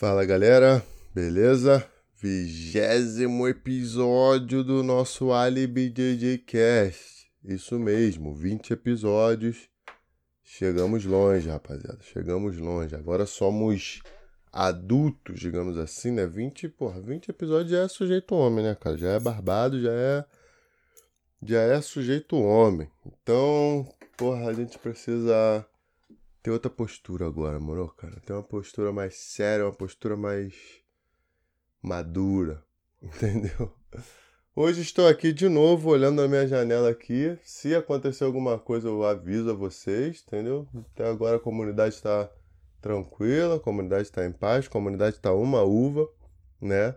Fala galera, beleza? Vigésimo episódio do nosso Alibi JJ Cast. Isso mesmo, 20 episódios. Chegamos longe, rapaziada. Chegamos longe. Agora somos adultos, digamos assim, né? 20, porra, 20 episódios já é sujeito homem, né, cara? Já é barbado, já é. Já é sujeito homem. Então, porra, a gente precisa ter outra postura agora, moro, cara? Ter uma postura mais séria, uma postura mais madura, entendeu? Hoje estou aqui de novo, olhando na minha janela aqui. Se acontecer alguma coisa, eu aviso a vocês, entendeu? Até agora a comunidade está tranquila, a comunidade está em paz, a comunidade está uma uva, né?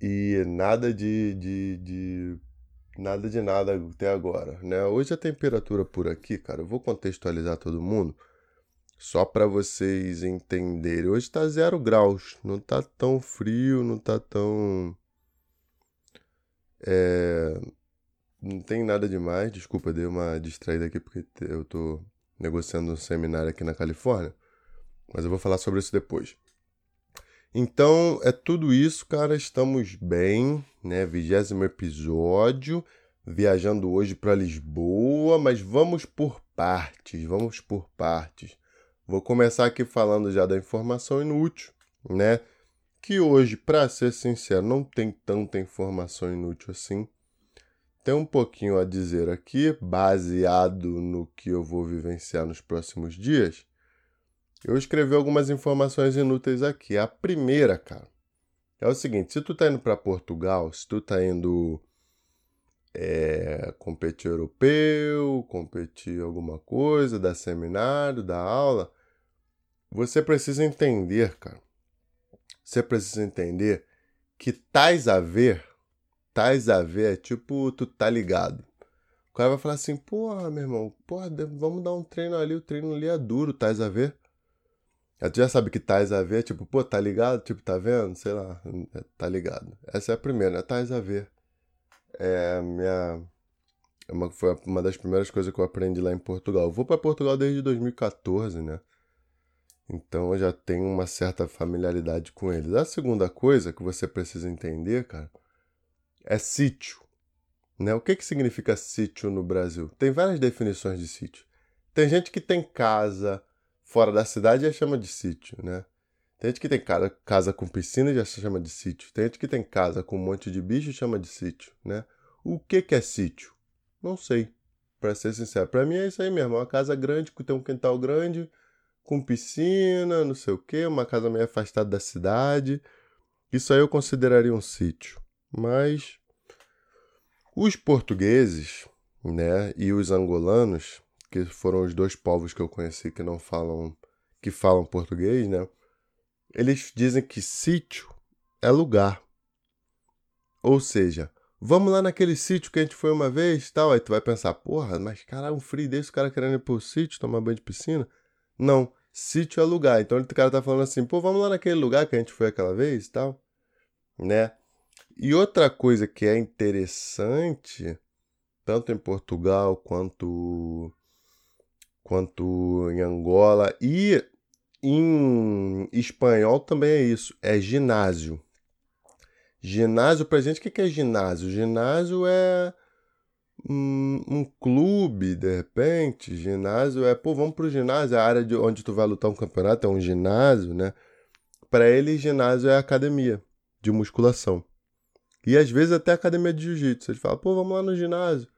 E nada de, de, de nada de nada até agora, né? Hoje a temperatura por aqui, cara, eu vou contextualizar todo mundo só para vocês entenderem. Hoje tá zero graus, não tá tão frio, não tá tão é... não tem nada demais. Desculpa, dei uma distraída aqui porque eu tô negociando um seminário aqui na Califórnia, mas eu vou falar sobre isso depois. Então é tudo isso, cara. Estamos bem, né? Vigésimo episódio, viajando hoje para Lisboa, mas vamos por partes, vamos por partes. Vou começar aqui falando já da informação inútil, né? Que hoje, para ser sincero, não tem tanta informação inútil assim. Tem um pouquinho a dizer aqui, baseado no que eu vou vivenciar nos próximos dias eu escrevi algumas informações inúteis aqui. A primeira, cara, é o seguinte: se tu tá indo para Portugal, se tu tá indo é, competir europeu, competir alguma coisa, dar seminário, dar aula, você precisa entender, cara. Você precisa entender que tais a ver, tais a ver é tipo, tu tá ligado. O cara vai falar assim, porra, meu irmão, porra, vamos dar um treino ali, o treino ali é duro, tais a ver. Tu já sabe que tais a ver, tipo, pô, tá ligado? Tipo, tá vendo? Sei lá, é, tá ligado. Essa é a primeira, né? Tais a ver. É minha. É uma, foi uma das primeiras coisas que eu aprendi lá em Portugal. Eu vou para Portugal desde 2014, né? Então eu já tenho uma certa familiaridade com eles. A segunda coisa que você precisa entender, cara, é sítio. Né? O que, que significa sítio no Brasil? Tem várias definições de sítio. Tem gente que tem casa, fora da cidade já chama de sítio, né? Tem gente que tem casa, casa com piscina e já se chama de sítio. Tem gente que tem casa com um monte de bicho e chama de sítio, né? O que, que é sítio? Não sei, para ser sincero. Para mim é isso aí mesmo, uma casa grande que tem um quintal grande, com piscina, não sei o que, uma casa meio afastada da cidade. Isso aí eu consideraria um sítio. Mas os portugueses, né, e os angolanos que foram os dois povos que eu conheci que não falam que falam português, né? Eles dizem que sítio é lugar. Ou seja, vamos lá naquele sítio que a gente foi uma vez, tal, aí tu vai pensar, porra, mas cara, um frio desse, o cara querendo ir pro sítio, tomar banho de piscina? Não, sítio é lugar. Então o cara tá falando assim, pô, vamos lá naquele lugar que a gente foi aquela vez, tal, né? E outra coisa que é interessante, tanto em Portugal quanto quanto em Angola e em espanhol também é isso, é ginásio. Ginásio pra gente, o que é ginásio? Ginásio é um, um, clube, de repente. Ginásio é, pô, vamos pro ginásio, a área de onde tu vai lutar um campeonato é um ginásio, né? Para ele, ginásio é academia de musculação. E às vezes até academia de jiu-jitsu. Ele fala, pô, vamos lá no ginásio.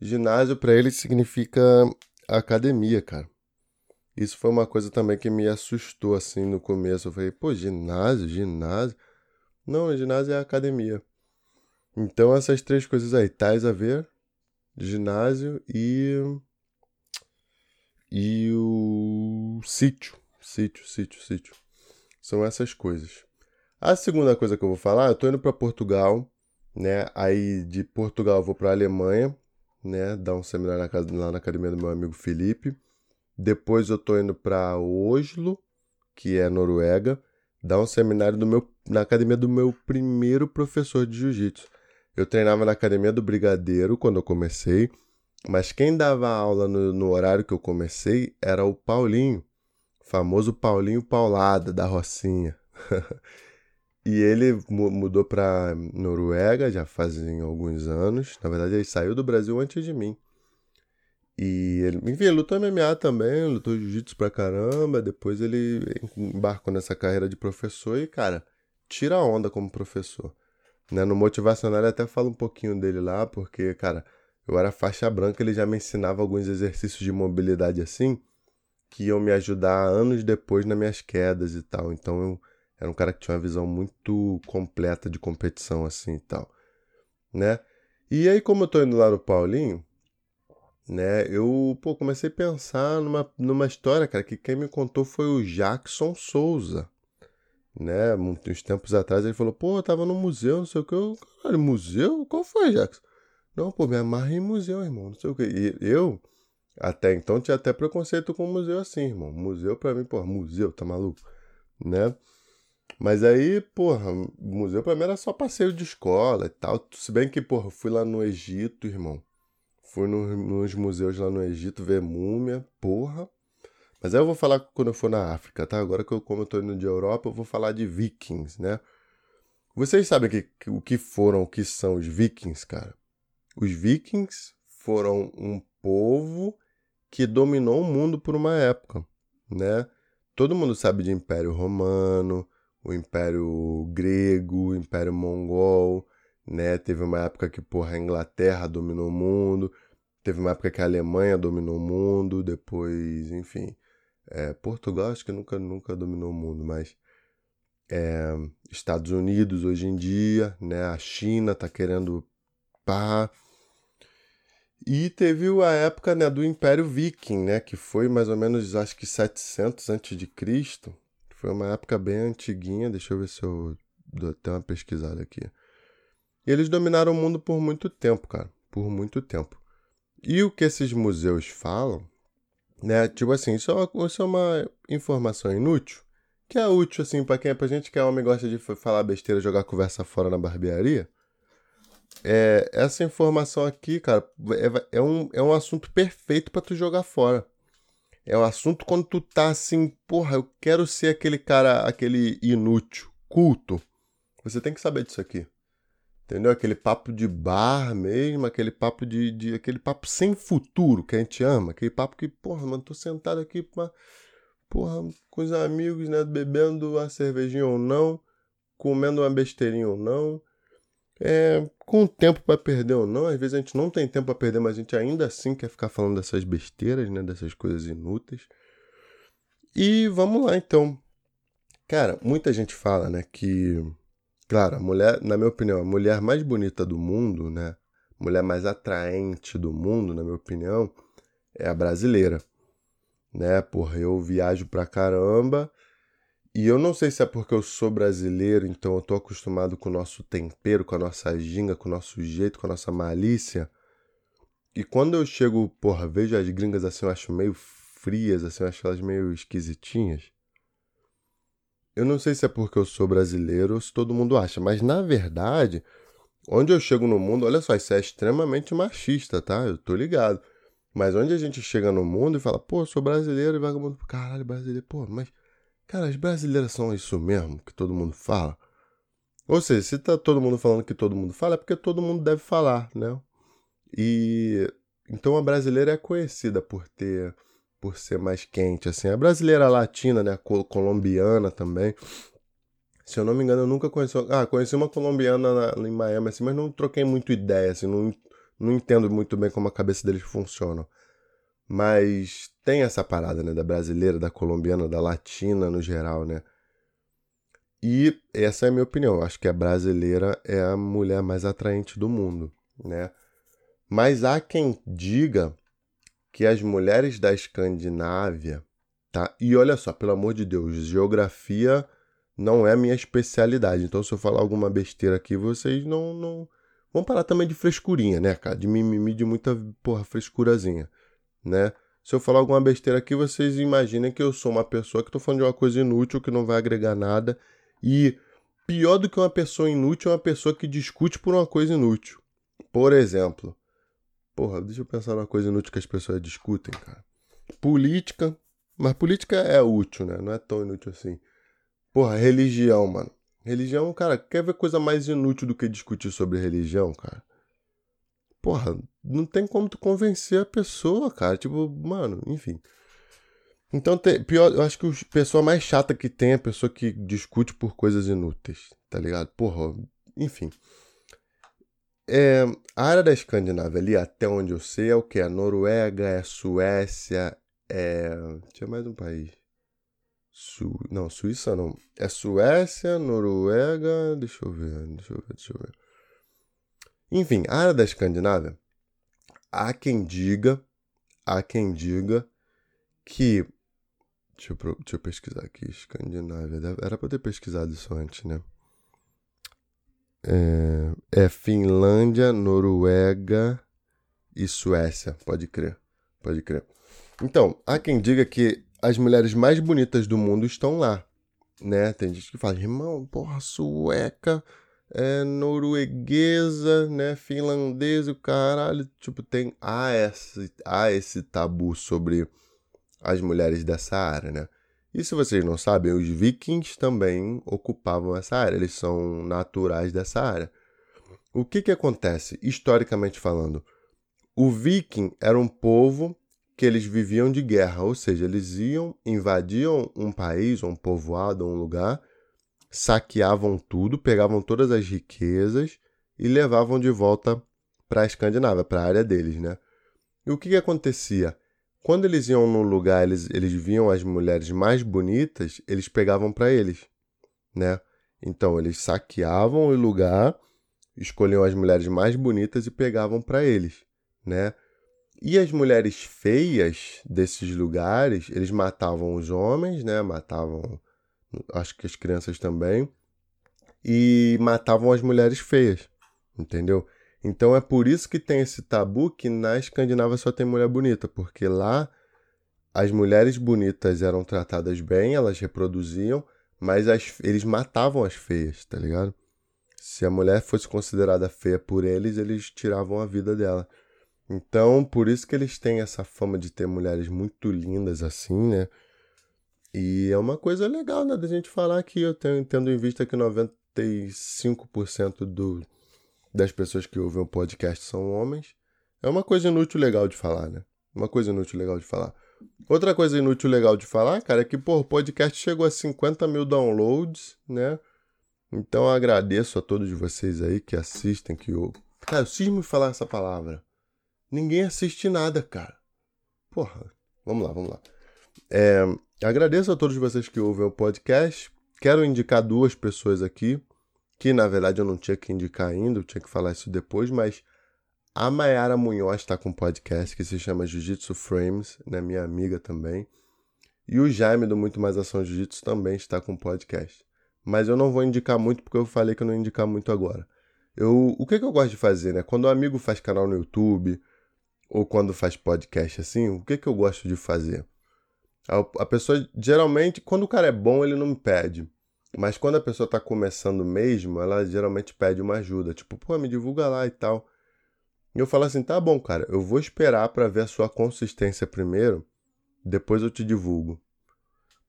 Ginásio para ele significa academia, cara. Isso foi uma coisa também que me assustou assim no começo. Eu falei, pô, ginásio, ginásio. Não, ginásio é academia. Então essas três coisas aí, tais a ver, ginásio e e o sítio, sítio, sítio, sítio. São essas coisas. A segunda coisa que eu vou falar, eu tô indo para Portugal, né? Aí de Portugal eu vou para Alemanha né, dar um seminário lá na academia do meu amigo Felipe. Depois eu tô indo para Oslo, que é Noruega, dar um seminário do meu, na academia do meu primeiro professor de jiu-jitsu. Eu treinava na academia do Brigadeiro quando eu comecei, mas quem dava aula no, no horário que eu comecei era o Paulinho, famoso Paulinho Paulada da Rocinha. e ele mudou pra Noruega já fazem alguns anos. Na verdade, ele saiu do Brasil antes de mim. E ele, enfim, ele lutou MMA também, lutou jiu-jitsu pra caramba. Depois ele embarcou nessa carreira de professor e, cara, tira a onda como professor. Né? No motivacional até fala um pouquinho dele lá, porque, cara, eu era faixa branca, ele já me ensinava alguns exercícios de mobilidade assim, que iam me ajudar anos depois nas minhas quedas e tal. Então eu era um cara que tinha uma visão muito completa de competição assim e tal, né? E aí como eu tô indo lá no Paulinho, né, eu, pô, comecei a pensar numa, numa história, cara, que quem me contou foi o Jackson Souza, né? Uns tempos atrás ele falou, pô, eu tava no museu, não sei o que. Eu, cara, museu? Qual foi, Jackson? Não, pô, me amarra em museu, irmão, não sei o que. E eu, até então, tinha até preconceito com museu assim, irmão. Museu pra mim, pô, museu, tá maluco? Né? Mas aí, porra, museu pra mim era só passeio de escola e tal. Se bem que, porra, fui lá no Egito, irmão. Fui no, nos museus lá no Egito ver múmia, porra. Mas aí eu vou falar quando eu for na África, tá? Agora que eu, como eu tô indo de Europa, eu vou falar de vikings, né? Vocês sabem que, que, o que foram, o que são os vikings, cara? Os vikings foram um povo que dominou o mundo por uma época, né? Todo mundo sabe de Império Romano, o Império Grego, o Império Mongol, né? Teve uma época que, porra, a Inglaterra dominou o mundo, teve uma época que a Alemanha dominou o mundo, depois, enfim, é, Portugal acho que nunca, nunca dominou o mundo, mas é, Estados Unidos hoje em dia, né? A China tá querendo pá. E teve a época né, do Império Viking, né? Que foi mais ou menos, acho que 700 antes de Cristo. Foi uma época bem antiguinha. Deixa eu ver se eu dou até uma pesquisada aqui. E eles dominaram o mundo por muito tempo, cara. Por muito tempo. E o que esses museus falam né? Tipo assim, isso é, uma, isso é uma informação inútil, que é útil, assim, pra quem é pra gente que é homem gosta de falar besteira, jogar conversa fora na barbearia. É, essa informação aqui, cara, é, é, um, é um assunto perfeito para tu jogar fora. É um assunto quando tu tá assim, porra, eu quero ser aquele cara, aquele inútil, culto. Você tem que saber disso aqui. Entendeu? Aquele papo de bar mesmo, aquele papo de, de, aquele papo sem futuro que a gente ama, aquele papo que, porra, mano, tô sentado aqui pra, porra, com os amigos, né, bebendo uma cervejinha ou não, comendo uma besteirinha ou não, é, com tempo para perder ou não, às vezes a gente não tem tempo para perder, mas a gente ainda assim quer ficar falando dessas besteiras, né, dessas coisas inúteis. E vamos lá então. Cara, muita gente fala, né, que Claro, a mulher, na minha opinião, a mulher mais bonita do mundo, né? mulher mais atraente do mundo, na minha opinião, é a brasileira. Né? Porra, eu viajo pra caramba. E eu não sei se é porque eu sou brasileiro, então eu tô acostumado com o nosso tempero, com a nossa ginga, com o nosso jeito, com a nossa malícia. E quando eu chego, porra, vejo as gringas assim, eu acho meio frias, assim, eu acho elas meio esquisitinhas. Eu não sei se é porque eu sou brasileiro ou se todo mundo acha, mas na verdade, onde eu chego no mundo, olha só, isso é extremamente machista, tá? Eu tô ligado. Mas onde a gente chega no mundo e fala, pô, sou brasileiro e vagabundo, caralho, brasileiro, pô, mas, cara, as brasileiras são isso mesmo que todo mundo fala? Ou seja, se tá todo mundo falando que todo mundo fala, é porque todo mundo deve falar, né? E então a brasileira é conhecida por ter por ser mais quente, assim. A brasileira latina, né? A colombiana também. Se eu não me engano, eu nunca conheci. Ah, conheci uma colombiana na, em Miami, assim, mas não troquei muito ideia, assim, não, não entendo muito bem como a cabeça deles funciona. Mas tem essa parada, né? Da brasileira, da colombiana, da latina no geral, né? E essa é a minha opinião. Eu acho que a brasileira é a mulher mais atraente do mundo, né? Mas há quem diga que as mulheres da Escandinávia, tá? E olha só, pelo amor de Deus, geografia não é minha especialidade. Então, se eu falar alguma besteira aqui, vocês não, não vão parar também de frescurinha, né, cara? De mimimi, de muita, porra, frescurazinha, né? Se eu falar alguma besteira aqui, vocês imaginem que eu sou uma pessoa que tô falando de uma coisa inútil, que não vai agregar nada. E pior do que uma pessoa inútil é uma pessoa que discute por uma coisa inútil. Por exemplo, Porra, deixa eu pensar numa coisa inútil que as pessoas discutem, cara. Política. Mas política é útil, né? Não é tão inútil assim. Porra, religião, mano. Religião, cara, quer ver coisa mais inútil do que discutir sobre religião, cara? Porra, não tem como tu convencer a pessoa, cara. Tipo, mano, enfim. Então, pior, eu acho que a pessoa mais chata que tem é a pessoa que discute por coisas inúteis, tá ligado? Porra, enfim. É, a área da Escandinávia ali, até onde eu sei, é o que? É Noruega, é Suécia, é. Tinha mais um país. Su... Não, Suíça não. É Suécia, Noruega. Deixa eu ver, deixa eu ver, deixa eu ver. Enfim, a área da Escandinávia, há quem diga, há quem diga que. Deixa eu, deixa eu pesquisar aqui, Escandinávia. Era pra eu ter pesquisado isso antes, né? É, é Finlândia, Noruega e Suécia, pode crer, pode crer. Então, há quem diga que as mulheres mais bonitas do mundo estão lá, né? Tem gente que fala, irmão, porra, sueca, é, norueguesa, né? Finlandesa, o caralho. Tipo, tem. Há esse, há esse tabu sobre as mulheres dessa área, né? E se vocês não sabem, os vikings também ocupavam essa área, eles são naturais dessa área. O que que acontece, historicamente falando? O viking era um povo que eles viviam de guerra, ou seja, eles iam, invadiam um país, um povoado, um lugar, saqueavam tudo, pegavam todas as riquezas e levavam de volta para a Escandinávia, para a área deles, né? E o que, que acontecia? Quando eles iam num lugar, eles, eles viam as mulheres mais bonitas, eles pegavam para eles, né? Então eles saqueavam o lugar, escolhiam as mulheres mais bonitas e pegavam para eles, né? E as mulheres feias desses lugares, eles matavam os homens, né? Matavam, acho que as crianças também, e matavam as mulheres feias, entendeu? Então é por isso que tem esse tabu que na Escandinávia só tem mulher bonita, porque lá as mulheres bonitas eram tratadas bem, elas reproduziam, mas as, eles matavam as feias, tá ligado? Se a mulher fosse considerada feia por eles, eles tiravam a vida dela. Então, por isso que eles têm essa fama de ter mulheres muito lindas assim, né? E é uma coisa legal, né, da gente falar aqui, eu tenho, tendo em vista que 95% do, das pessoas que ouvem o podcast são homens. É uma coisa inútil legal de falar, né? Uma coisa inútil legal de falar. Outra coisa inútil legal de falar, cara, é que, pô, o podcast chegou a 50 mil downloads, né? Então eu agradeço a todos vocês aí que assistem, que ouvem. Cara, eu cismo falar essa palavra. Ninguém assiste nada, cara. Porra, vamos lá, vamos lá. É, agradeço a todos vocês que ouvem o podcast. Quero indicar duas pessoas aqui, que na verdade eu não tinha que indicar ainda, eu tinha que falar isso depois, mas a Mayara Munhoz está com um podcast que se chama Jiu-Jitsu Frames, né, minha amiga também. E o Jaime do Muito Mais Ação Jiu-Jitsu também está com um podcast. Mas eu não vou indicar muito porque eu falei que eu não ia indicar muito agora. Eu, o que, que eu gosto de fazer, né? Quando um amigo faz canal no YouTube, ou quando faz podcast assim, o que, que eu gosto de fazer? A, a pessoa, geralmente, quando o cara é bom, ele não me pede. Mas quando a pessoa tá começando mesmo, ela geralmente pede uma ajuda. Tipo, pô, me divulga lá e tal. E eu falo assim, tá bom, cara, eu vou esperar para ver a sua consistência primeiro, depois eu te divulgo.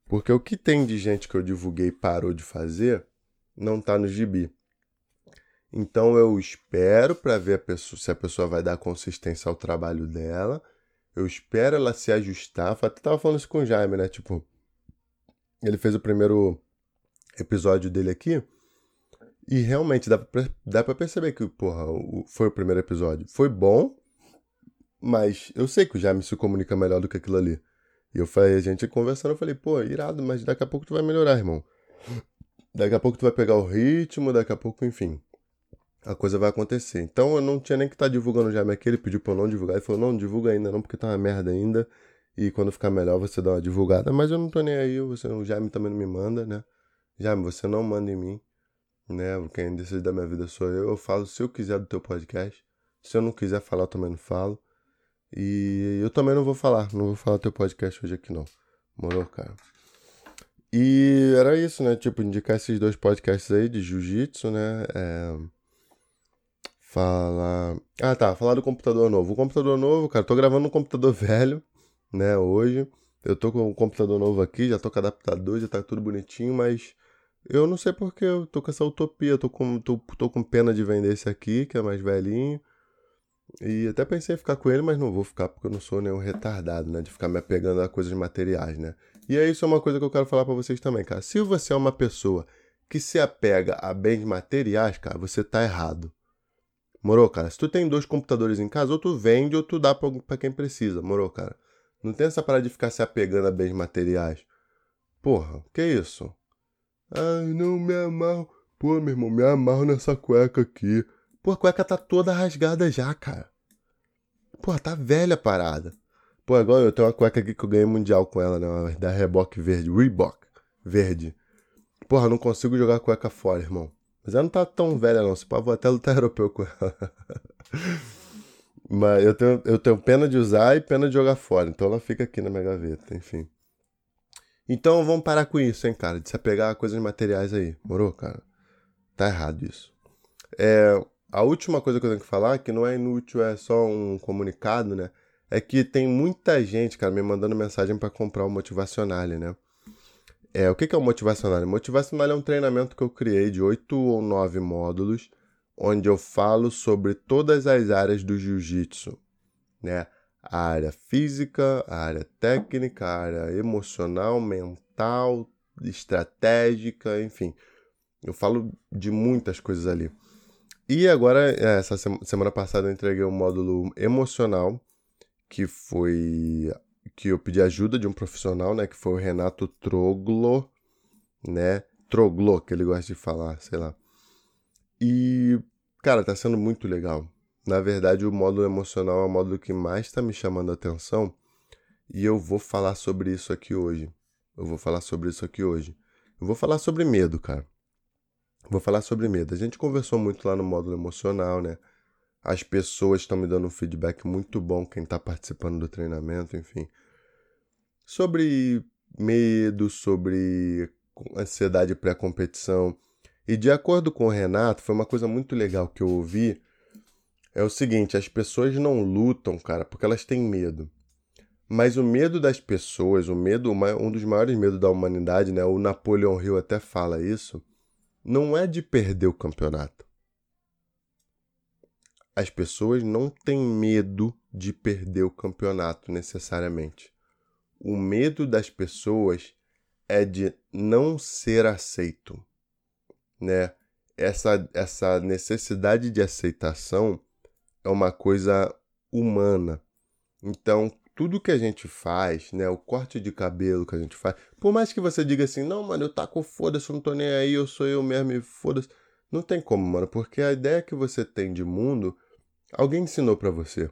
Porque o que tem de gente que eu divulguei e parou de fazer, não tá no gibi. Então eu espero para ver a pessoa, se a pessoa vai dar consistência ao trabalho dela. Eu espero ela se ajustar. Eu até tava falando isso com o Jaime, né? Tipo, ele fez o primeiro episódio dele aqui. E realmente dá pra, dá pra perceber que, porra, o, foi o primeiro episódio. Foi bom, mas eu sei que o Jaime se comunica melhor do que aquilo ali. E eu falei, a gente conversando, eu falei, pô, irado, mas daqui a pouco tu vai melhorar, irmão. Daqui a pouco tu vai pegar o ritmo, daqui a pouco, enfim a coisa vai acontecer. Então eu não tinha nem que estar tá divulgando já aqui, ele pediu pra eu não divulgar. Ele falou, não, divulga ainda não, porque tá uma merda ainda. E quando ficar melhor você dá uma divulgada. Mas eu não tô nem aí, você, o Jaime também não me manda, né? Jaime, você não manda em mim, né? Quem decide da minha vida sou eu. Eu falo se eu quiser do teu podcast. Se eu não quiser falar, eu também não falo. E eu também não vou falar, não vou falar teu podcast hoje aqui não. Morou, cara? E era isso, né? Tipo, indicar esses dois podcasts aí de jiu-jitsu, né? É Falar. Ah, tá. Falar do computador novo. O computador novo, cara, tô gravando um computador velho, né, hoje. Eu tô com um computador novo aqui, já tô com adaptador, já tá tudo bonitinho, mas Eu não sei porque eu tô com essa utopia, tô com, tô, tô com pena de vender esse aqui, que é mais velhinho. E até pensei em ficar com ele, mas não vou ficar porque eu não sou nenhum retardado, né? De ficar me apegando a coisas materiais, né? E é isso é uma coisa que eu quero falar para vocês também, cara. Se você é uma pessoa que se apega a bens materiais, cara, você tá errado. Morou, cara? Se tu tem dois computadores em casa, ou tu vende ou tu dá pra quem precisa, morou, cara? Não tem essa parada de ficar se apegando a bens materiais. Porra, que isso? Ai, não me amarro. Pô, meu irmão, me amarro nessa cueca aqui. Pô, a cueca tá toda rasgada já, cara. Pô, tá velha a parada. Pô, agora eu tenho uma cueca aqui que eu ganhei mundial com ela, né? Da Reebok verde. Reebok verde. Porra, não consigo jogar cueca fora, irmão. Mas ela não tá tão velha, não. Se pá, vou até lutar europeu com ela. Mas eu tenho, eu tenho pena de usar e pena de jogar fora. Então ela fica aqui na minha gaveta, enfim. Então vamos parar com isso, hein, cara? De se apegar a coisas materiais aí. Morou, cara? Tá errado isso. É, a última coisa que eu tenho que falar, que não é inútil, é só um comunicado, né? É que tem muita gente, cara, me mandando mensagem para comprar o Motivacional, né? É, o que é o Motivacional? Motivacional é um treinamento que eu criei de oito ou nove módulos, onde eu falo sobre todas as áreas do jiu-jitsu, né? A área física, a área técnica, a área emocional, mental, estratégica, enfim. Eu falo de muitas coisas ali. E agora, é, essa semana passada, eu entreguei o um módulo emocional, que foi que eu pedi ajuda de um profissional, né, que foi o Renato Troglo, né? Troglo, que ele gosta de falar, sei lá. E, cara, tá sendo muito legal. Na verdade, o módulo emocional é o módulo que mais está me chamando a atenção e eu vou falar sobre isso aqui hoje. Eu vou falar sobre isso aqui hoje. Eu vou falar sobre medo, cara. Vou falar sobre medo. A gente conversou muito lá no módulo emocional, né? As pessoas estão me dando um feedback muito bom, quem está participando do treinamento, enfim. Sobre medo, sobre ansiedade pré-competição. E de acordo com o Renato, foi uma coisa muito legal que eu ouvi é o seguinte: as pessoas não lutam, cara, porque elas têm medo. Mas o medo das pessoas, o medo, um dos maiores medos da humanidade, né? O Napoleão Hill até fala isso, não é de perder o campeonato. As pessoas não têm medo de perder o campeonato necessariamente. O medo das pessoas é de não ser aceito, né? Essa, essa necessidade de aceitação é uma coisa humana. Então, tudo que a gente faz, né, o corte de cabelo que a gente faz, por mais que você diga assim, não, mano, eu taco foda-se, eu não tô nem aí, eu sou eu mesmo e foda-se. Não tem como, mano, porque a ideia que você tem de mundo, alguém ensinou para você.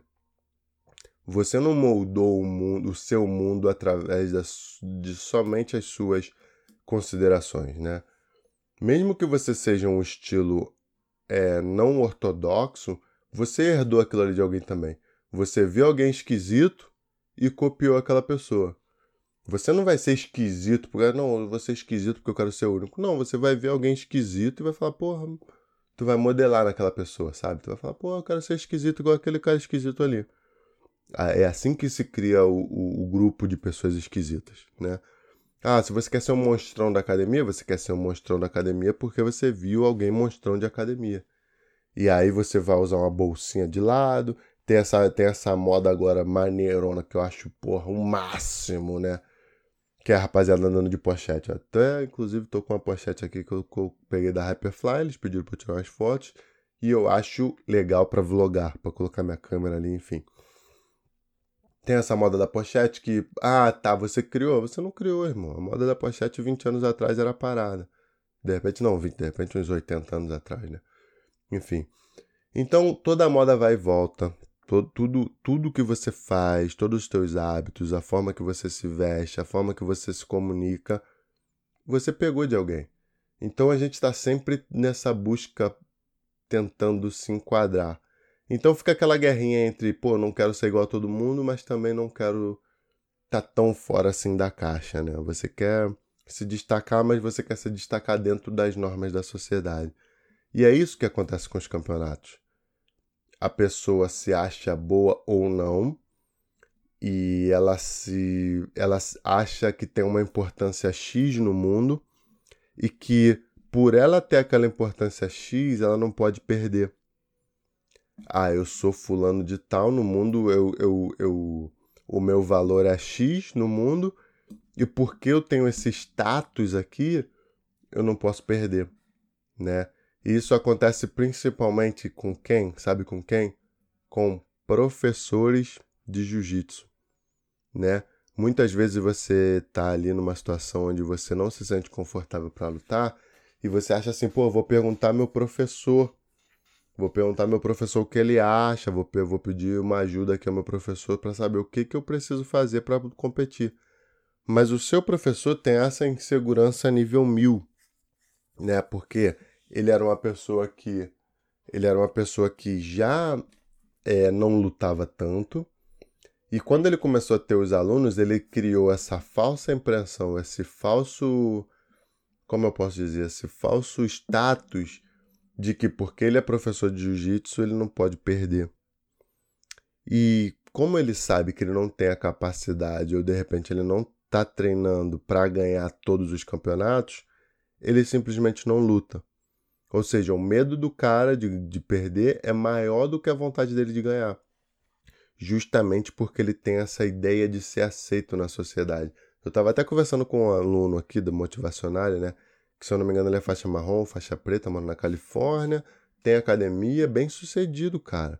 Você não moldou o mundo, o seu mundo através das, de somente as suas considerações, né? Mesmo que você seja um estilo é, não ortodoxo, você herdou aquilo ali de alguém também. Você viu alguém esquisito e copiou aquela pessoa. Você não vai ser esquisito porque, não, eu ser esquisito porque eu quero ser único. Não, você vai ver alguém esquisito e vai falar, porra, tu vai modelar naquela pessoa, sabe? Tu vai falar, porra, eu quero ser esquisito igual aquele cara esquisito ali. Ah, é assim que se cria o, o, o grupo de pessoas esquisitas, né? Ah, se você quer ser um monstrão da academia, você quer ser um monstrão da academia porque você viu alguém monstrão de academia. E aí você vai usar uma bolsinha de lado. Tem essa, tem essa moda agora maneirona que eu acho, porra, o um máximo, né? Que é a rapaziada andando de pochete. Até, inclusive, tô com uma pochete aqui que eu, que eu peguei da Hyperfly. Eles pediram pra eu tirar umas fotos. E eu acho legal para vlogar, para colocar minha câmera ali, enfim. Tem essa moda da pochete que, ah, tá, você criou. Você não criou, irmão. A moda da pochete 20 anos atrás era parada. De repente, não, 20, de repente uns 80 anos atrás, né? Enfim. Então, toda a moda vai e volta. Tudo, tudo que você faz, todos os teus hábitos, a forma que você se veste, a forma que você se comunica, você pegou de alguém. Então a gente está sempre nessa busca tentando se enquadrar. Então fica aquela guerrinha entre, pô, não quero ser igual a todo mundo, mas também não quero tá tão fora assim da caixa, né? Você quer se destacar, mas você quer se destacar dentro das normas da sociedade. E é isso que acontece com os campeonatos. A pessoa se acha boa ou não, e ela se ela acha que tem uma importância X no mundo, e que por ela ter aquela importância X, ela não pode perder. Ah, eu sou fulano de tal no mundo, eu, eu, eu, o meu valor é X no mundo, e porque eu tenho esse status aqui, eu não posso perder, né? E isso acontece principalmente com quem? Sabe com quem? Com professores de jiu-jitsu, né? Muitas vezes você tá ali numa situação onde você não se sente confortável para lutar e você acha assim, pô, vou perguntar meu professor, vou perguntar meu professor o que ele acha, vou, vou pedir uma ajuda aqui ao meu professor para saber o que, que eu preciso fazer para competir. Mas o seu professor tem essa insegurança nível mil, né? Porque ele era uma pessoa que ele era uma pessoa que já é, não lutava tanto, e quando ele começou a ter os alunos, ele criou essa falsa impressão, esse falso. Como eu posso dizer? Esse falso status de que porque ele é professor de jiu-jitsu, ele não pode perder. E como ele sabe que ele não tem a capacidade, ou de repente ele não está treinando para ganhar todos os campeonatos, ele simplesmente não luta. Ou seja, o medo do cara de, de perder é maior do que a vontade dele de ganhar justamente porque ele tem essa ideia de ser aceito na sociedade. Eu estava até conversando com um aluno aqui do Motivacionário, né? Que se eu não me engano ele é faixa marrom, faixa preta, mano, na Califórnia, tem academia, bem sucedido, cara.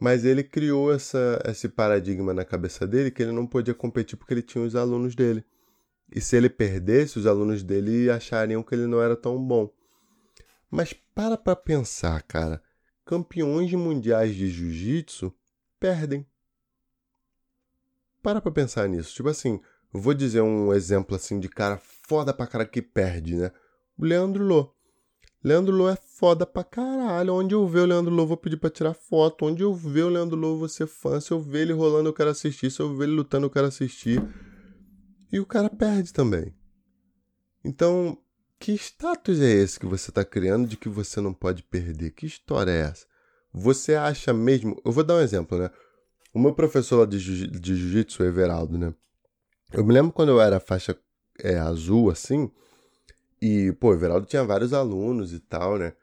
Mas ele criou essa, esse paradigma na cabeça dele que ele não podia competir porque ele tinha os alunos dele. E se ele perdesse, os alunos dele achariam que ele não era tão bom. Mas para pra pensar, cara. Campeões mundiais de jiu-jitsu perdem. Para pra pensar nisso. Tipo assim, vou dizer um exemplo assim de cara foda pra cara que perde, né? O Leandro Lô. Leandro Lô é foda pra caralho. Onde eu ver o Leandro Lô, vou pedir pra tirar foto. Onde eu ver o Leandro Lô, vou ser fã. Se eu ver ele rolando, eu quero assistir. Se eu ver ele lutando, eu quero assistir. E o cara perde também. Então, que status é esse que você tá criando de que você não pode perder? Que história é essa? Você acha mesmo. Eu vou dar um exemplo, né? O meu professor lá de, jiu-jitsu, Everaldo, né? Eu me lembro quando eu era faixa é, azul, assim, e, pô, Everaldo tinha vários alunos e tal, né?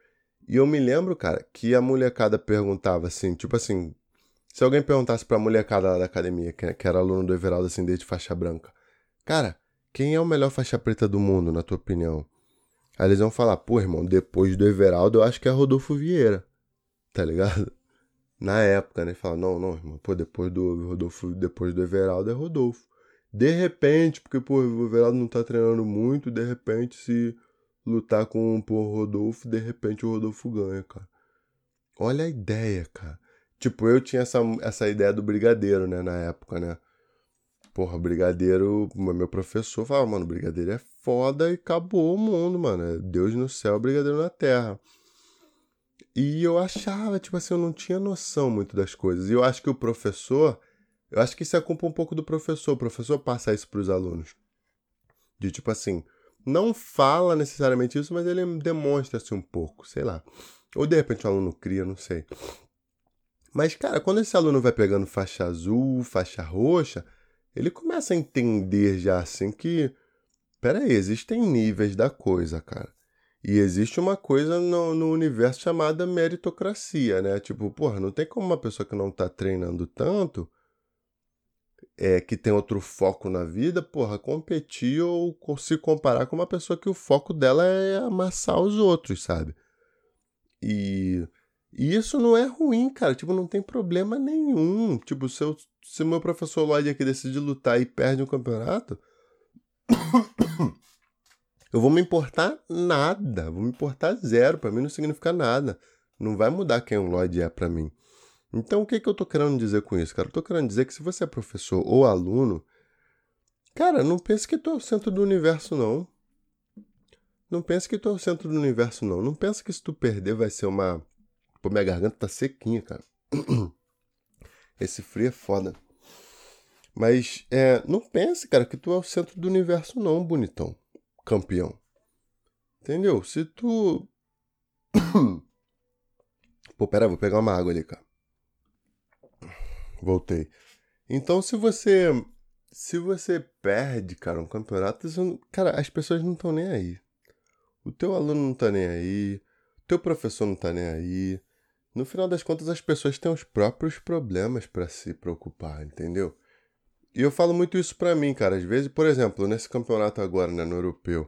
E eu me lembro, cara, que a molecada perguntava assim, tipo assim, se alguém perguntasse pra molecada lá da academia, que, que era aluno do Everaldo, assim, desde faixa branca, cara, quem é o melhor faixa preta do mundo, na tua opinião? Aí eles vão falar, pô, irmão, depois do Everaldo, eu acho que é Rodolfo Vieira tá ligado? Na época, né? Fala, não, não, irmão, pô, depois do Rodolfo, depois do Everaldo é Rodolfo. De repente, porque, pô, o Everaldo não tá treinando muito, de repente, se lutar com o Rodolfo, de repente o Rodolfo ganha, cara. Olha a ideia, cara. Tipo, eu tinha essa, essa ideia do brigadeiro, né, na época, né? Porra, brigadeiro, meu professor falava, mano, brigadeiro é foda e acabou o mundo, mano. É Deus no céu, brigadeiro na terra. E eu achava, tipo assim, eu não tinha noção muito das coisas. E eu acho que o professor, eu acho que isso é culpa um pouco do professor. O professor passa isso para os alunos. De tipo assim, não fala necessariamente isso, mas ele demonstra assim um pouco, sei lá. Ou de repente o aluno cria, não sei. Mas, cara, quando esse aluno vai pegando faixa azul, faixa roxa, ele começa a entender já assim que. Pera aí, existem níveis da coisa, cara. E existe uma coisa no, no, universo chamada meritocracia, né? Tipo, porra, não tem como uma pessoa que não tá treinando tanto, é, que tem outro foco na vida, porra, competir ou se comparar com uma pessoa que o foco dela é amassar os outros, sabe? E, e isso não é ruim, cara. Tipo, não tem problema nenhum. Tipo, se, eu, se meu professor Lloyd aqui decide lutar e perde um campeonato. eu vou me importar nada, vou me importar zero, para mim não significa nada. Não vai mudar quem o Lloyd é para mim. Então o que, que eu tô querendo dizer com isso, cara? Eu tô querendo dizer que se você é professor ou aluno, cara, não pense que tu é o centro do universo, não. Não pense que tu é o centro do universo, não. Não pense que se tu perder vai ser uma. Pô, minha garganta tá sequinha, cara. Esse frio é foda. Mas é, não pense, cara, que tu é o centro do universo, não, bonitão campeão. Entendeu? Se tu. Pô, pera, vou pegar uma água ali, cara. Voltei. Então, se você. Se você perde, cara, um campeonato, cara, as pessoas não estão nem aí. o teu aluno não tá nem aí, o teu professor não tá nem aí. No final das contas, as pessoas têm os próprios problemas para se preocupar, entendeu? E eu falo muito isso pra mim, cara. Às vezes, por exemplo, nesse campeonato agora, né, no europeu,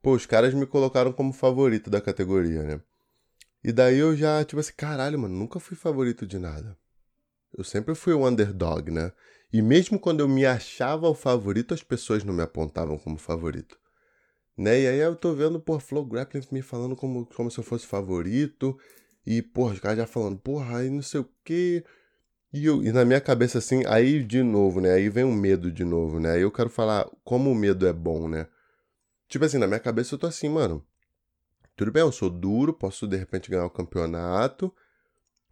pô, os caras me colocaram como favorito da categoria, né? E daí eu já, tipo assim, caralho, mano, nunca fui favorito de nada. Eu sempre fui o underdog, né? E mesmo quando eu me achava o favorito, as pessoas não me apontavam como favorito. Né? E aí eu tô vendo, por Flow Grappling me falando como, como se eu fosse favorito. E, porra, os caras já falando, porra, aí não sei o quê. E, eu, e na minha cabeça, assim, aí de novo, né? Aí vem o medo de novo, né? Aí eu quero falar como o medo é bom, né? Tipo assim, na minha cabeça eu tô assim, mano. Tudo bem, eu sou duro, posso de repente ganhar o campeonato.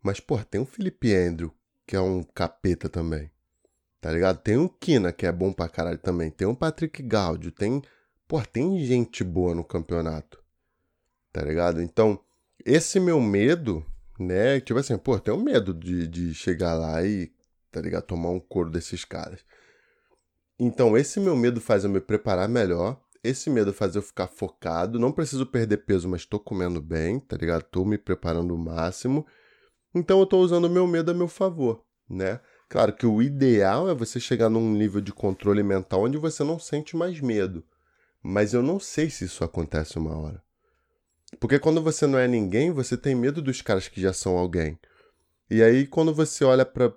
Mas, porra, tem o Felipe Andrew, que é um capeta também. Tá ligado? Tem o Kina, que é bom pra caralho também. Tem o Patrick Gaudio. Tem. Pô, tem gente boa no campeonato. Tá ligado? Então, esse meu medo, né? Tipo assim, pô, tenho medo de, de chegar lá e, tá ligado? Tomar um couro desses caras. Então, esse meu medo faz eu me preparar melhor. Esse medo faz eu ficar focado. Não preciso perder peso, mas tô comendo bem, tá ligado? Tô me preparando o máximo. Então eu estou usando o meu medo a meu favor, né? Claro que o ideal é você chegar num nível de controle mental onde você não sente mais medo. Mas eu não sei se isso acontece uma hora. Porque quando você não é ninguém, você tem medo dos caras que já são alguém. E aí quando você olha para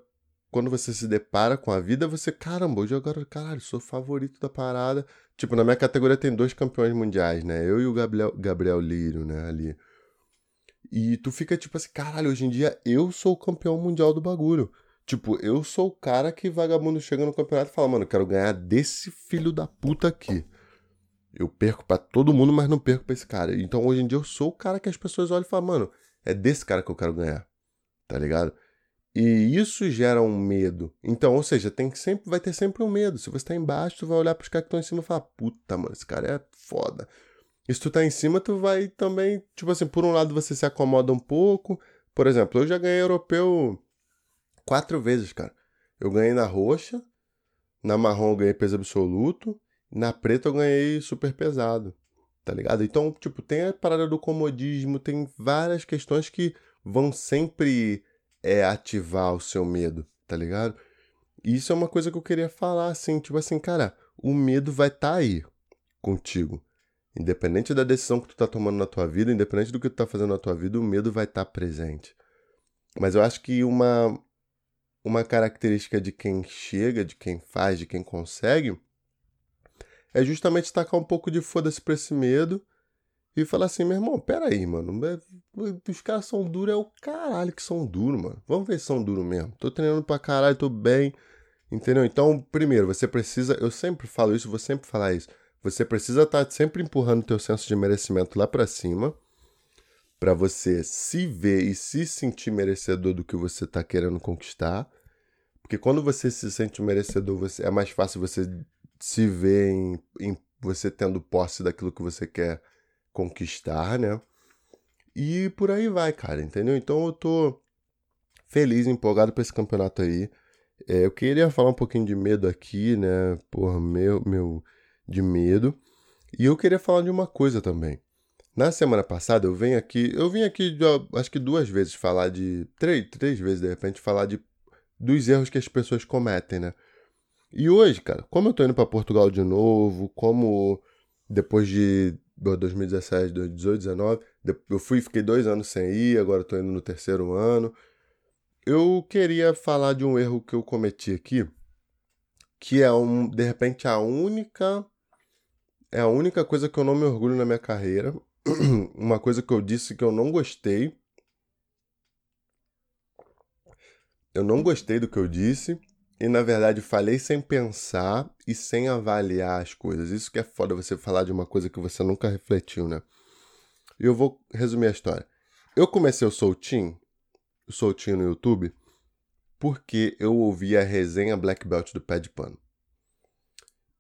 quando você se depara com a vida, você, caramba, hoje agora, caralho, sou favorito da parada. Tipo, na minha categoria tem dois campeões mundiais, né? Eu e o Gabriel, Gabriel Lírio, né, ali. E tu fica tipo assim, caralho, hoje em dia eu sou o campeão mundial do bagulho. Tipo, eu sou o cara que vagabundo chega no campeonato e fala, mano, quero ganhar desse filho da puta aqui. Eu perco para todo mundo, mas não perco pra esse cara. Então hoje em dia eu sou o cara que as pessoas olham e falam, mano, é desse cara que eu quero ganhar. Tá ligado? E isso gera um medo. Então, ou seja, tem que sempre, vai ter sempre um medo. Se você tá embaixo, tu vai olhar pros caras que estão em cima e falar, puta, mano, esse cara é foda. E se tu tá em cima, tu vai também, tipo assim, por um lado você se acomoda um pouco. Por exemplo, eu já ganhei europeu quatro vezes, cara. Eu ganhei na roxa, na marrom eu ganhei peso absoluto, na preta eu ganhei super pesado, tá ligado? Então, tipo, tem a parada do comodismo, tem várias questões que vão sempre é, ativar o seu medo, tá ligado? Isso é uma coisa que eu queria falar, assim, tipo assim, cara, o medo vai estar tá aí contigo. Independente da decisão que tu tá tomando na tua vida, independente do que tu tá fazendo na tua vida, o medo vai estar tá presente. Mas eu acho que uma uma característica de quem chega, de quem faz, de quem consegue, é justamente tacar um pouco de foda-se pra esse medo e falar assim, meu irmão, peraí, mano, é, os caras são duros, é o caralho que são duros, mano. Vamos ver se são duros mesmo. Tô treinando pra caralho, tô bem, entendeu? Então, primeiro, você precisa, eu sempre falo isso, vou sempre falar isso você precisa estar tá sempre empurrando o teu senso de merecimento lá para cima, para você se ver e se sentir merecedor do que você está querendo conquistar. Porque quando você se sente merecedor, você, é mais fácil você se ver em, em você tendo posse daquilo que você quer conquistar, né? E por aí vai, cara, entendeu? Então eu tô feliz, empolgado para esse campeonato aí. É, eu queria falar um pouquinho de medo aqui, né? Porra, meu, meu, de medo. E eu queria falar de uma coisa também. Na semana passada eu venho aqui, eu vim aqui acho que duas vezes falar de três, três vezes de repente falar de dos erros que as pessoas cometem, né? E hoje, cara, como eu tô indo para Portugal de novo, como depois de 2017, 2018, 2019, eu fui fiquei dois anos sem ir, agora tô indo no terceiro ano. Eu queria falar de um erro que eu cometi aqui, que é um, de repente a única é a única coisa que eu não me orgulho na minha carreira. Uma coisa que eu disse que eu não gostei. Eu não gostei do que eu disse. E na verdade falei sem pensar e sem avaliar as coisas. Isso que é foda você falar de uma coisa que você nunca refletiu, né? E eu vou resumir a história. Eu comecei o Soltinho, o Soltinho no YouTube, porque eu ouvi a resenha Black Belt do Pé de Pano.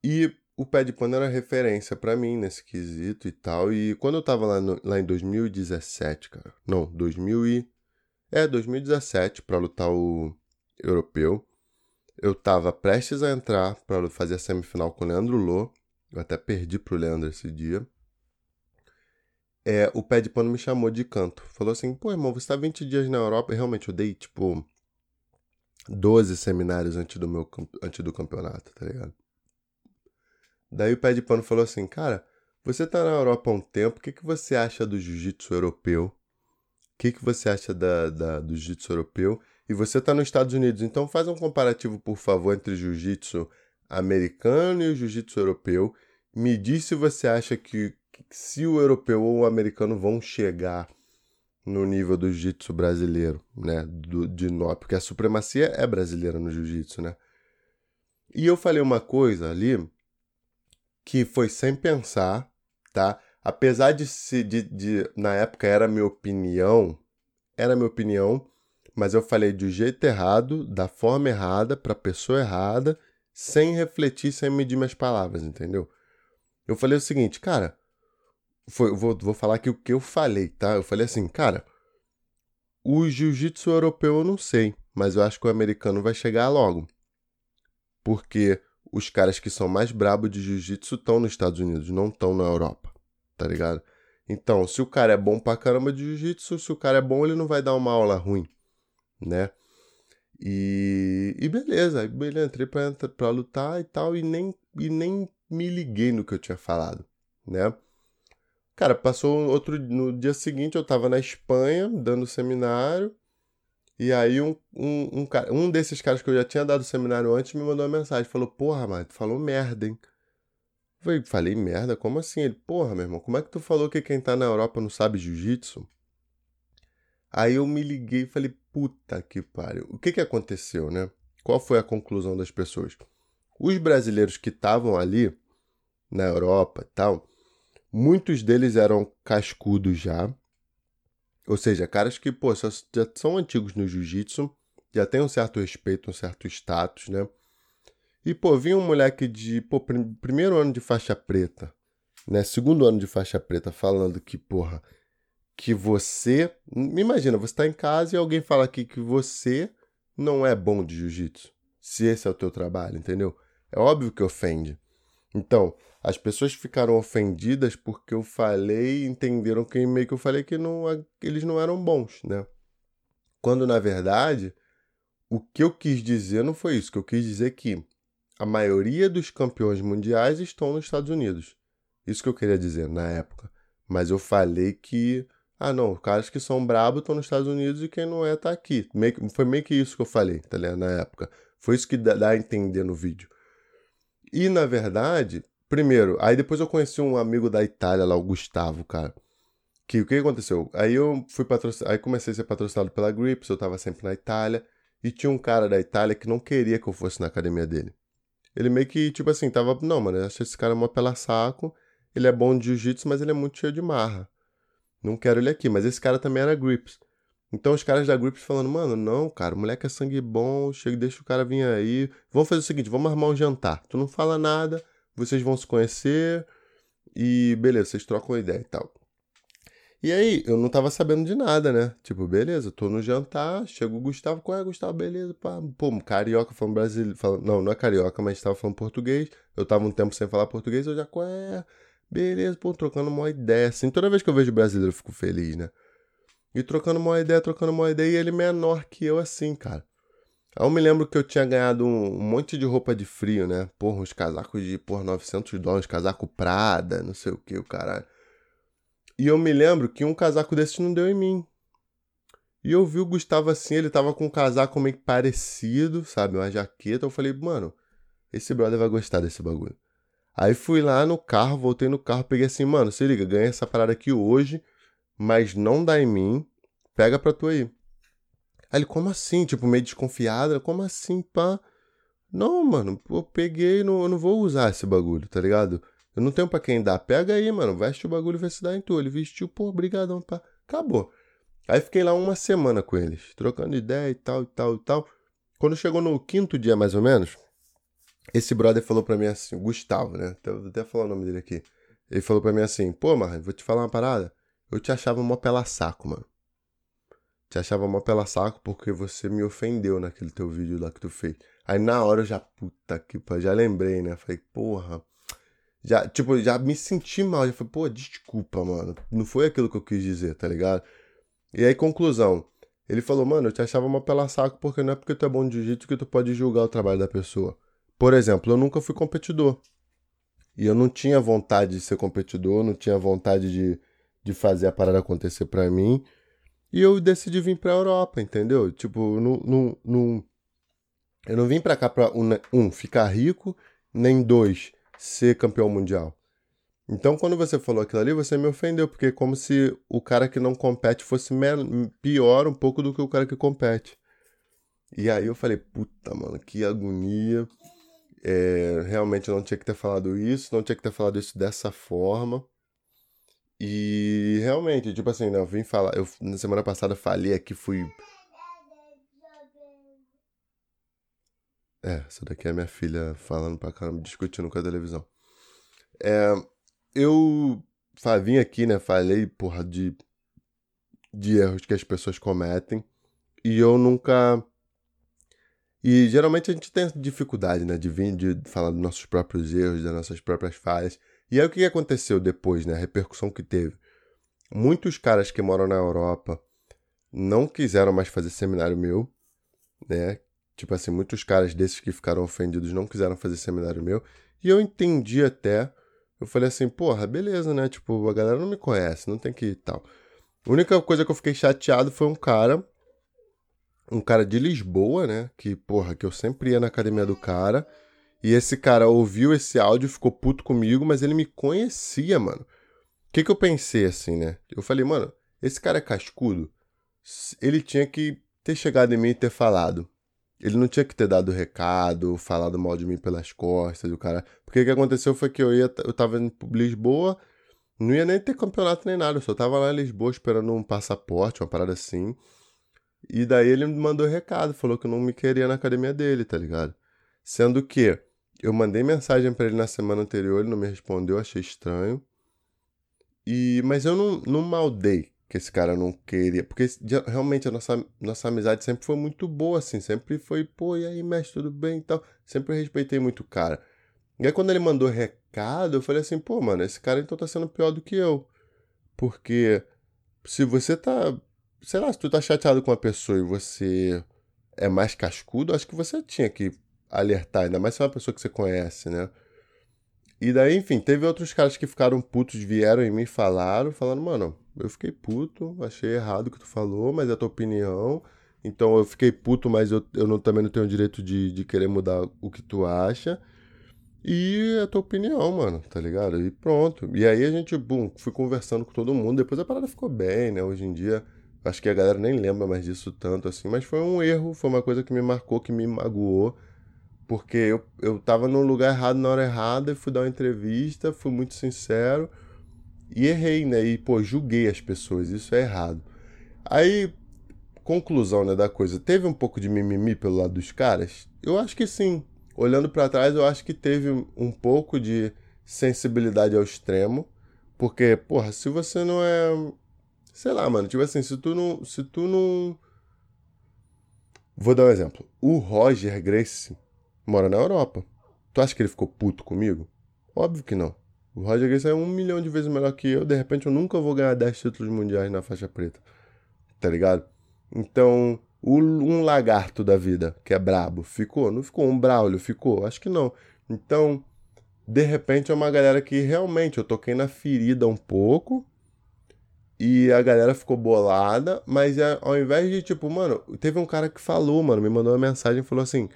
E o pé de pano era referência para mim nesse quesito e tal. E quando eu tava lá, no, lá em 2017, cara. Não, 2000 e... É, 2017, para lutar o europeu. Eu tava prestes a entrar para fazer a semifinal com o Leandro Lô. Eu até perdi pro Leandro esse dia. é, o pé de pano me chamou de canto. Falou assim, pô, irmão, você tá 20 dias na Europa. E realmente, eu dei, tipo, 12 seminários antes do, meu, antes do campeonato, tá ligado? Daí o pé de pano falou assim, cara, você tá na Europa há um tempo, o que, que você acha do jiu-jitsu europeu? O que, que você acha da, da do jiu-jitsu europeu? E você tá nos Estados Unidos, então faz um comparativo, por favor, entre jiu-jitsu americano e o jiu-jitsu europeu. Me diz se você acha que, que se o europeu ou o americano vão chegar no nível do jiu-jitsu brasileiro, né? Do, de nó, porque a supremacia é brasileira no jiu-jitsu, né? E eu falei uma coisa ali que foi sem pensar, tá? Apesar de, se, de, de na época era minha opinião, era minha opinião, mas eu falei do jeito errado, da forma errada, para a pessoa errada, sem refletir, sem medir minhas palavras, entendeu? Eu falei o seguinte, cara, foi, vou, vou falar aqui o que eu falei, tá? Eu falei assim, cara, o jiu-jitsu europeu eu não sei, mas eu acho que o americano vai chegar logo. Porque os caras que são mais brabos de jiu-jitsu estão nos Estados Unidos, não estão na Europa, tá ligado? Então, se o cara é bom pra caramba de jiu-jitsu, se o cara é bom, ele não vai dar uma aula ruim, né? E, e beleza, beleza, entrei pra, lutar e tal, e nem, e nem me liguei no que eu tinha falado, né? Cara, passou outro. No dia seguinte eu tava na Espanha, dando seminário, e aí um, um, um, um desses caras que eu já tinha dado seminário antes me mandou uma mensagem. Falou, porra, mano, tu falou merda, hein? Falei, falei merda? Como assim? Ele, porra, meu irmão, como é que tu falou que quem tá na Europa não sabe jiu-jitsu? Aí eu me liguei e falei, puta que pariu. O que que aconteceu, né? Qual foi a conclusão das pessoas? Os brasileiros que estavam ali, na Europa e tal, muitos deles eram cascudos já, ou seja, caras que, pô, já são antigos no jiu-jitsu, já tem um certo respeito, um certo status, né? E, pô, vinha um moleque de, pô, prim primeiro ano de faixa preta, né? Segundo ano de faixa preta, falando que, porra, que você. Imagina, você tá em casa e alguém fala aqui que você não é bom de jiu-jitsu. Se esse é o teu trabalho, entendeu? É óbvio que ofende. Então, as pessoas ficaram ofendidas porque eu falei, entenderam que meio que eu falei que não, eles não eram bons, né? Quando na verdade, o que eu quis dizer não foi isso, que eu quis dizer que a maioria dos campeões mundiais estão nos Estados Unidos. Isso que eu queria dizer na época. Mas eu falei que, ah não, os caras que são brabos estão nos Estados Unidos e quem não é tá aqui. Meio, foi meio que isso que eu falei, tá ligado? Na época. Foi isso que dá, dá a entender no vídeo. E na verdade, primeiro, aí depois eu conheci um amigo da Itália lá, o Gustavo, cara. Que o que aconteceu? Aí eu fui patrocinado, aí comecei a ser patrocinado pela Grips, eu tava sempre na Itália, e tinha um cara da Itália que não queria que eu fosse na academia dele. Ele meio que, tipo assim, tava, não, mano, eu acho esse cara mó pela saco, ele é bom de jiu-jitsu, mas ele é muito cheio de marra. Não quero ele aqui, mas esse cara também era Grips. Então os caras da Grips falando, mano, não, cara, o moleque é sangue bom, chega, deixa o cara vir aí. Vamos fazer o seguinte, vamos armar um jantar. Tu não fala nada, vocês vão se conhecer e beleza, vocês trocam ideia e tal. E aí, eu não tava sabendo de nada, né? Tipo, beleza, tô no jantar, chega o Gustavo, qual é, Gustavo? Beleza, pá. Pô, carioca falando brasileiro, falando, não, não é carioca, mas tava falando português. Eu tava um tempo sem falar português, eu já, qual é? Beleza, pô, trocando uma ideia, assim. Toda vez que eu vejo brasileiro, eu fico feliz, né? E trocando uma ideia, trocando uma ideia, e ele menor que eu, assim, cara. Aí eu me lembro que eu tinha ganhado um, monte de roupa de frio, né? Porra, uns casacos de, por 900 dólares, casaco Prada, não sei o que, o caralho. E eu me lembro que um casaco desses não deu em mim. E eu vi o Gustavo assim, ele tava com um casaco meio parecido, sabe? Uma jaqueta. Eu falei, mano, esse brother vai gostar desse bagulho. Aí fui lá no carro, voltei no carro, peguei assim, mano, se liga, ganhei essa parada aqui hoje mas não dá em mim, pega pra tu aí. Aí ele, como assim? Tipo, meio desconfiada, como assim, pá? Não, mano, eu peguei, não, eu não vou usar esse bagulho, tá ligado? Eu não tenho pra quem dar. Pega aí, mano, veste o bagulho e vê se dá em tu. Ele vestiu, pô, brigadão, pá. Acabou. Aí fiquei lá uma semana com eles, trocando ideia e tal, e tal, e tal. Quando chegou no quinto dia, mais ou menos, esse brother falou pra mim assim, o Gustavo, né? Vou até falar o nome dele aqui. Ele falou pra mim assim, pô, Marra, vou te falar uma parada. Eu te achava mó pela saco, mano. Te achava mó pela saco porque você me ofendeu naquele teu vídeo lá que tu fez. Aí na hora eu já, puta que pariu, já lembrei, né? Falei, porra, Já, tipo, já me senti mal. Já falei, pô, desculpa, mano. Não foi aquilo que eu quis dizer, tá ligado? E aí, conclusão. Ele falou, mano, eu te achava uma pela saco porque não é porque tu é bom de jiu-jitsu que tu pode julgar o trabalho da pessoa. Por exemplo, eu nunca fui competidor. E eu não tinha vontade de ser competidor, não tinha vontade de, de fazer a parada acontecer para mim. E eu decidi vir pra Europa, entendeu? Tipo, não, não, não, eu não vim pra cá pra, um, ficar rico, nem dois, ser campeão mundial. Então, quando você falou aquilo ali, você me ofendeu, porque é como se o cara que não compete fosse pior um pouco do que o cara que compete. E aí eu falei, puta, mano, que agonia. É, realmente eu não tinha que ter falado isso, não tinha que ter falado isso dessa forma. E realmente, tipo assim, né, eu vim falar, eu na semana passada falei aqui, fui. É, essa daqui é minha filha falando pra caramba, discutindo com a televisão. É, eu vim aqui, né, falei, porra, de, de erros que as pessoas cometem. E eu nunca. E geralmente a gente tem dificuldade, né, de vir de falar dos nossos próprios erros, das nossas próprias falhas. E aí o que aconteceu depois, né? A repercussão que teve. Muitos caras que moram na Europa não quiseram mais fazer seminário meu, né? Tipo assim, muitos caras desses que ficaram ofendidos não quiseram fazer seminário meu. E eu entendi até. Eu falei assim, porra, beleza, né? Tipo, a galera não me conhece, não tem que ir tal. A única coisa que eu fiquei chateado foi um cara, um cara de Lisboa, né? Que, porra, que eu sempre ia na academia do cara. E esse cara ouviu esse áudio, ficou puto comigo, mas ele me conhecia, mano. O que, que eu pensei assim, né? Eu falei, mano, esse cara é cascudo. Ele tinha que ter chegado em mim e ter falado. Ele não tinha que ter dado recado, falado mal de mim pelas costas, o cara. Porque o que aconteceu foi que eu ia, eu tava em Lisboa, não ia nem ter campeonato nem nada, eu só tava lá em Lisboa esperando um passaporte, uma parada assim. E daí ele me mandou recado, falou que não me queria na academia dele, tá ligado? Sendo que eu mandei mensagem para ele na semana anterior, ele não me respondeu, achei estranho. E mas eu não, não maldei que esse cara não queria, porque realmente a nossa, nossa amizade sempre foi muito boa, assim, sempre foi, pô, e aí, mestre, tudo bem e tal. Sempre respeitei muito o cara. E aí quando ele mandou recado, eu falei assim, pô, mano, esse cara então tá sendo pior do que eu. Porque se você tá, sei lá, se tu tá chateado com uma pessoa e você é mais cascudo, acho que você tinha que alertar, ainda mais se é uma pessoa que você conhece, né? E daí, enfim, teve outros caras que ficaram putos, vieram em mim e falaram, falando, mano, eu fiquei puto, achei errado o que tu falou, mas é a tua opinião. Então eu fiquei puto, mas eu, eu não, também não tenho direito de, de querer mudar o que tu acha. E é a tua opinião, mano, tá ligado? E pronto. E aí a gente, bum, fui conversando com todo mundo. Depois a parada ficou bem, né? Hoje em dia, acho que a galera nem lembra mais disso tanto assim. Mas foi um erro, foi uma coisa que me marcou, que me magoou. Porque eu, eu tava no lugar errado na hora errada, fui dar uma entrevista, fui muito sincero e errei, né? E, pô, julguei as pessoas, isso é errado. Aí, conclusão, né, da coisa, teve um pouco de mimimi pelo lado dos caras? Eu acho que sim. Olhando para trás, eu acho que teve um pouco de sensibilidade ao extremo. Porque, porra, se você não é. Sei lá, mano, tipo assim, se tu não. Se tu não. Vou dar um exemplo. O Roger Grace mora na Europa. Tu acha que ele ficou puto comigo? Óbvio que não. O Roger Grace é um milhão de vezes melhor que eu. De repente eu nunca vou ganhar 10 títulos mundiais na faixa preta. Tá ligado? Então, um lagarto da vida, que é brabo, ficou? Não ficou? Um Braulio ficou? Acho que não. Então, de repente é uma galera que realmente eu toquei na ferida um pouco. E a galera ficou bolada, mas é, ao invés de tipo, mano, teve um cara que falou, mano, me mandou uma mensagem e falou assim: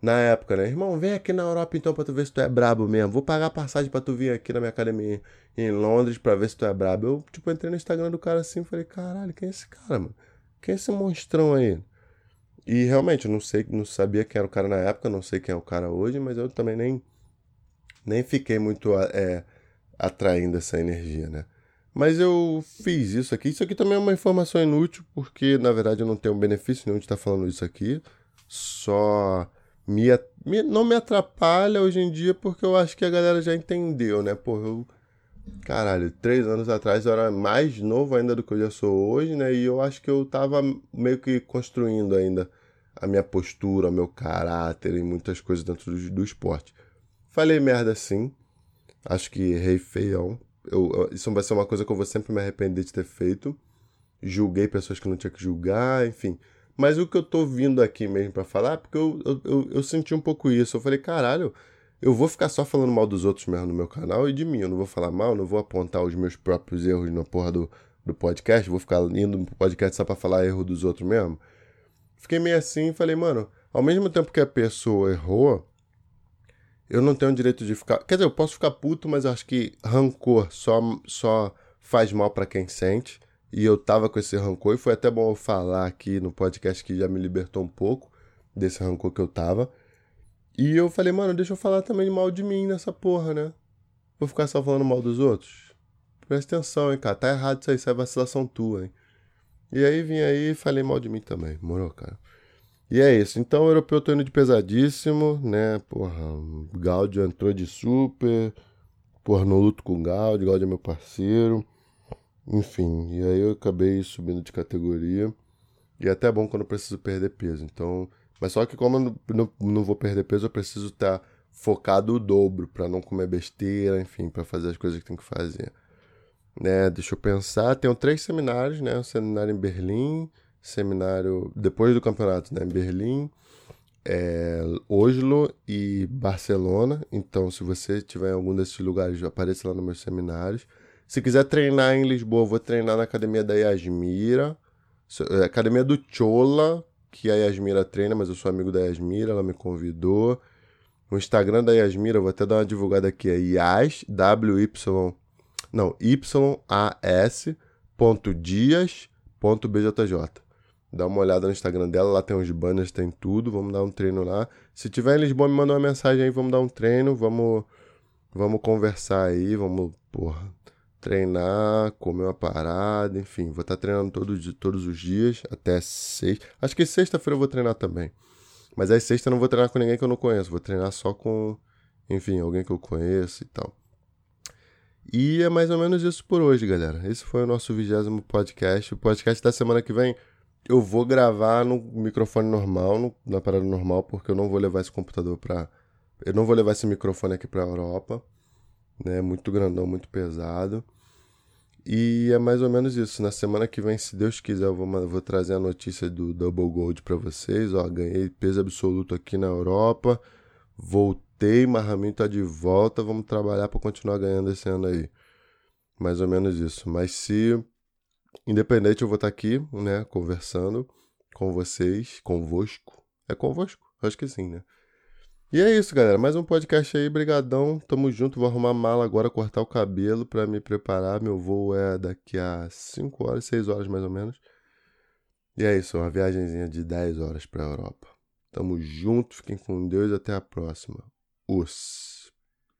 na época, né? Irmão, vem aqui na Europa então pra tu ver se tu é brabo mesmo. Vou pagar passagem pra tu vir aqui na minha academia em Londres pra ver se tu é brabo. Eu, tipo, entrei no Instagram do cara assim e falei, caralho, quem é esse cara, mano? Quem é esse monstrão aí? E realmente, eu não sei, não sabia quem era o cara na época, não sei quem é o cara hoje, mas eu também nem, nem fiquei muito é, atraindo essa energia, né? Mas eu fiz isso aqui. Isso aqui também é uma informação inútil, porque na verdade eu não tenho benefício nenhum de estar falando isso aqui. Só me, me, não me atrapalha hoje em dia porque eu acho que a galera já entendeu, né? Pô, eu. Caralho, três anos atrás eu era mais novo ainda do que eu já sou hoje, né? E eu acho que eu tava meio que construindo ainda a minha postura, o meu caráter e muitas coisas dentro do, do esporte. Falei merda sim. Acho que errei feião. Eu, isso vai ser uma coisa que eu vou sempre me arrepender de ter feito. Julguei pessoas que não tinha que julgar, enfim. Mas o que eu tô vindo aqui mesmo para falar, porque eu, eu, eu, eu, senti um pouco isso. Eu falei, caralho, eu vou ficar só falando mal dos outros mesmo no meu canal e de mim. Eu não vou falar mal, não vou apontar os meus próprios erros na porra do, do podcast. Vou ficar indo no podcast só pra falar erro dos outros mesmo. Fiquei meio assim e falei, mano, ao mesmo tempo que a pessoa errou, eu não tenho direito de ficar. Quer dizer, eu posso ficar puto, mas acho que rancor só, só faz mal para quem sente. E eu tava com esse rancor, e foi até bom eu falar aqui no podcast que já me libertou um pouco desse rancor que eu tava. E eu falei, mano, deixa eu falar também mal de mim nessa porra, né? Vou ficar só falando mal dos outros? Presta atenção, hein, cara. Tá errado isso aí, isso é vacilação tua, hein? E aí vim aí e falei mal de mim também, morou, cara. E é isso. Então o europeu tô indo de pesadíssimo, né? Porra, Gaudio entrou de super. Porra, no luto com o Gaudio, Gaudio é meu parceiro. Enfim, e aí eu acabei subindo de categoria. E é até bom quando eu preciso perder peso. Então, mas só que como eu não, não, não vou perder peso, eu preciso estar focado o dobro para não comer besteira, enfim, para fazer as coisas que tem que fazer. Né, deixa eu pensar, tenho três seminários, né? Um seminário em Berlim, seminário depois do campeonato, né? Em Berlim, é, Oslo e Barcelona. Então, se você estiver em algum desses lugares, apareça lá nos meus seminários. Se quiser treinar em Lisboa, vou treinar na academia da Yasmira, é, academia do Chola, que a Yasmira treina, mas eu sou amigo da Yasmira, ela me convidou. O Instagram da Yasmira, vou até dar uma divulgada aqui, é Yas, W-Y, não, Y-A-S.dias.bjj. Dá uma olhada no Instagram dela, lá tem uns banners, tem tudo, vamos dar um treino lá. Se tiver em Lisboa, me manda uma mensagem aí, vamos dar um treino, vamos, vamos conversar aí, vamos, porra, treinar, comer uma parada, enfim, vou estar tá treinando todos, todos os dias, até sexta. Acho que sexta-feira eu vou treinar também. Mas aí sexta eu não vou treinar com ninguém que eu não conheço, vou treinar só com, enfim, alguém que eu conheço e tal. E é mais ou menos isso por hoje, galera. Esse foi o nosso vigésimo podcast. O podcast da semana que vem eu vou gravar no microfone normal, no, na parada normal, porque eu não vou levar esse computador pra. Eu não vou levar esse microfone aqui pra Europa. Né? Muito grandão, muito pesado. E é mais ou menos isso. Na semana que vem, se Deus quiser, eu vou, vou trazer a notícia do Double Gold para vocês. Ó, ganhei peso absoluto aqui na Europa. Voltei, Marraminho tá de volta. Vamos trabalhar para continuar ganhando esse ano aí. Mais ou menos isso. Mas se independente, eu vou estar tá aqui, né, conversando com vocês, convosco. É convosco? Acho que sim, né? E é isso, galera. Mais um podcast aí. Brigadão. Tamo junto. Vou arrumar mala agora, cortar o cabelo para me preparar. Meu voo é daqui a 5 horas, 6 horas mais ou menos. E é isso, uma viagemzinha de 10 horas pra Europa. Tamo junto, fiquem com Deus até a próxima. Os.